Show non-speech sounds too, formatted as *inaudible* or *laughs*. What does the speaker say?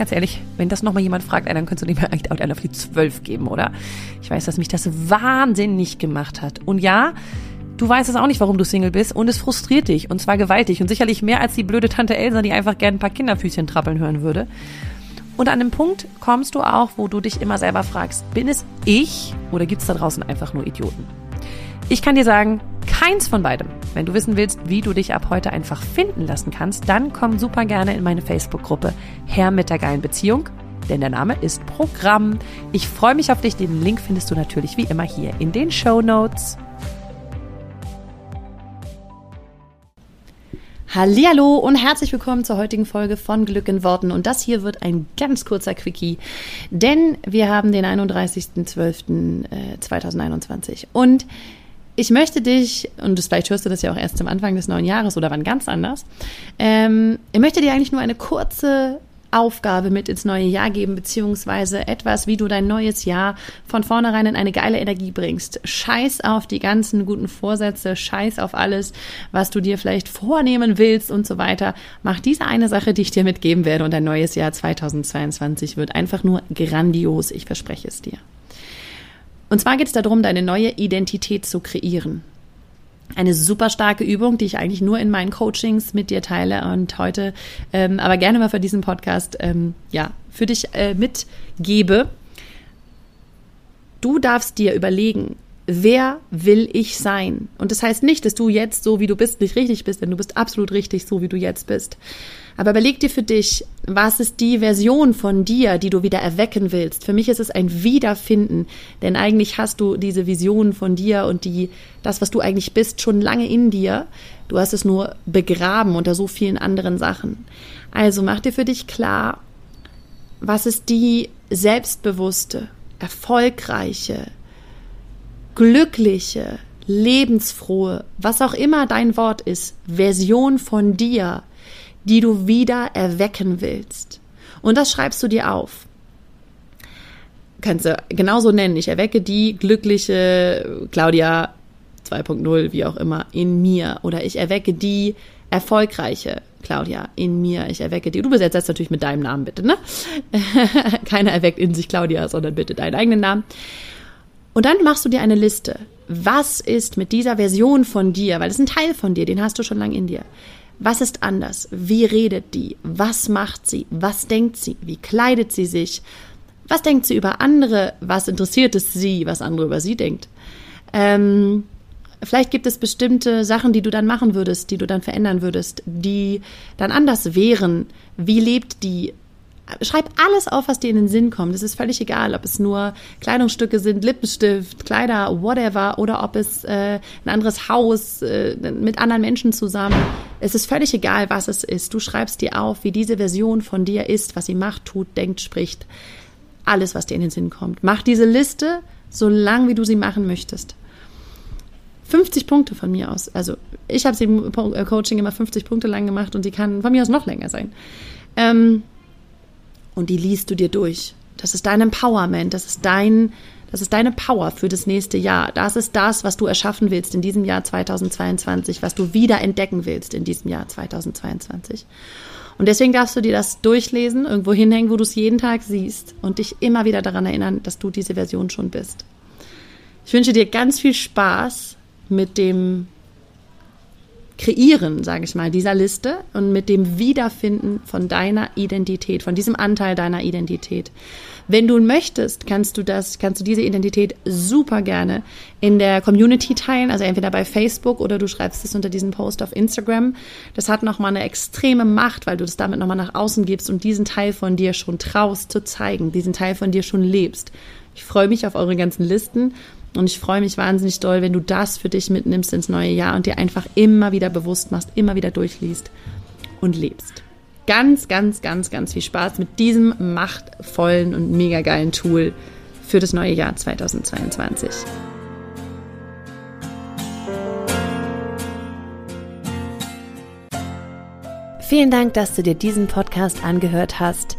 ganz ehrlich, wenn das nochmal jemand fragt, dann könntest du dem eigentlich auch einer auf die zwölf geben, oder? Ich weiß, dass mich das wahnsinnig gemacht hat. Und ja, du weißt es auch nicht, warum du Single bist und es frustriert dich und zwar gewaltig und sicherlich mehr als die blöde Tante Elsa, die einfach gern ein paar Kinderfüßchen trappeln hören würde. Und an dem Punkt kommst du auch, wo du dich immer selber fragst, bin es ich oder gibt es da draußen einfach nur Idioten? Ich kann dir sagen, keins von beidem. Wenn du wissen willst, wie du dich ab heute einfach finden lassen kannst, dann komm super gerne in meine Facebook-Gruppe Herr mit der geilen Beziehung, denn der Name ist Programm. Ich freue mich auf dich. Den Link findest du natürlich wie immer hier in den Show Notes. Hallo und herzlich willkommen zur heutigen Folge von Glück in Worten. Und das hier wird ein ganz kurzer Quickie, denn wir haben den 31.12.2021 und ich möchte dich, und vielleicht hörst du das ja auch erst zum Anfang des neuen Jahres oder wann ganz anders, ähm, ich möchte dir eigentlich nur eine kurze Aufgabe mit ins neue Jahr geben, beziehungsweise etwas, wie du dein neues Jahr von vornherein in eine geile Energie bringst. Scheiß auf die ganzen guten Vorsätze, scheiß auf alles, was du dir vielleicht vornehmen willst und so weiter. Mach diese eine Sache, die ich dir mitgeben werde und dein neues Jahr 2022 wird einfach nur grandios. Ich verspreche es dir. Und zwar geht es darum, deine neue Identität zu kreieren eine super starke Übung, die ich eigentlich nur in meinen Coachings mit dir teile und heute ähm, aber gerne mal für diesen Podcast ähm, ja für dich äh, mitgebe. Du darfst dir überlegen, wer will ich sein? Und das heißt nicht, dass du jetzt so wie du bist nicht richtig bist, denn du bist absolut richtig so wie du jetzt bist. Aber überleg dir für dich, was ist die Version von dir, die du wieder erwecken willst? Für mich ist es ein Wiederfinden, denn eigentlich hast du diese Vision von dir und die, das, was du eigentlich bist, schon lange in dir. Du hast es nur begraben unter so vielen anderen Sachen. Also mach dir für dich klar, was ist die selbstbewusste, erfolgreiche, glückliche, lebensfrohe, was auch immer dein Wort ist, Version von dir, die du wieder erwecken willst. Und das schreibst du dir auf. Kannst du genauso nennen. Ich erwecke die glückliche Claudia 2.0, wie auch immer, in mir. Oder ich erwecke die erfolgreiche Claudia in mir. Ich erwecke die. Du besetzt natürlich mit deinem Namen, bitte, ne? *laughs* Keiner erweckt in sich Claudia, sondern bitte deinen eigenen Namen. Und dann machst du dir eine Liste. Was ist mit dieser Version von dir, weil das ist ein Teil von dir, den hast du schon lange in dir. Was ist anders? Wie redet die? Was macht sie? Was denkt sie? Wie kleidet sie sich? Was denkt sie über andere? Was interessiert es sie, was andere über sie denkt? Ähm, vielleicht gibt es bestimmte Sachen, die du dann machen würdest, die du dann verändern würdest, die dann anders wären. Wie lebt die? Schreib alles auf, was dir in den Sinn kommt. Es ist völlig egal, ob es nur Kleidungsstücke sind, Lippenstift, Kleider, whatever, oder ob es äh, ein anderes Haus äh, mit anderen Menschen zusammen. Es ist völlig egal, was es ist. Du schreibst dir auf, wie diese Version von dir ist, was sie macht, tut, denkt, spricht. Alles, was dir in den Sinn kommt. Mach diese Liste so lang, wie du sie machen möchtest. 50 Punkte von mir aus. Also ich habe sie im Coaching immer 50 Punkte lang gemacht und sie kann von mir aus noch länger sein. Ähm, und die liest du dir durch. Das ist dein Empowerment, das ist dein, das ist deine Power für das nächste Jahr. Das ist das, was du erschaffen willst in diesem Jahr 2022, was du wieder entdecken willst in diesem Jahr 2022. Und deswegen darfst du dir das durchlesen, irgendwo hinhängen, wo du es jeden Tag siehst und dich immer wieder daran erinnern, dass du diese Version schon bist. Ich wünsche dir ganz viel Spaß mit dem Kreieren, sage ich mal, dieser Liste und mit dem Wiederfinden von deiner Identität, von diesem Anteil deiner Identität. Wenn du möchtest, kannst du das, kannst du diese Identität super gerne in der Community teilen, also entweder bei Facebook oder du schreibst es unter diesem Post auf Instagram. Das hat nochmal eine extreme Macht, weil du das damit nochmal nach außen gibst und diesen Teil von dir schon traust zu zeigen, diesen Teil von dir schon lebst. Ich freue mich auf eure ganzen Listen und ich freue mich wahnsinnig doll, wenn du das für dich mitnimmst ins neue Jahr und dir einfach immer wieder bewusst machst, immer wieder durchliest und lebst. Ganz, ganz, ganz, ganz viel Spaß mit diesem machtvollen und mega geilen Tool für das neue Jahr 2022. Vielen Dank, dass du dir diesen Podcast angehört hast.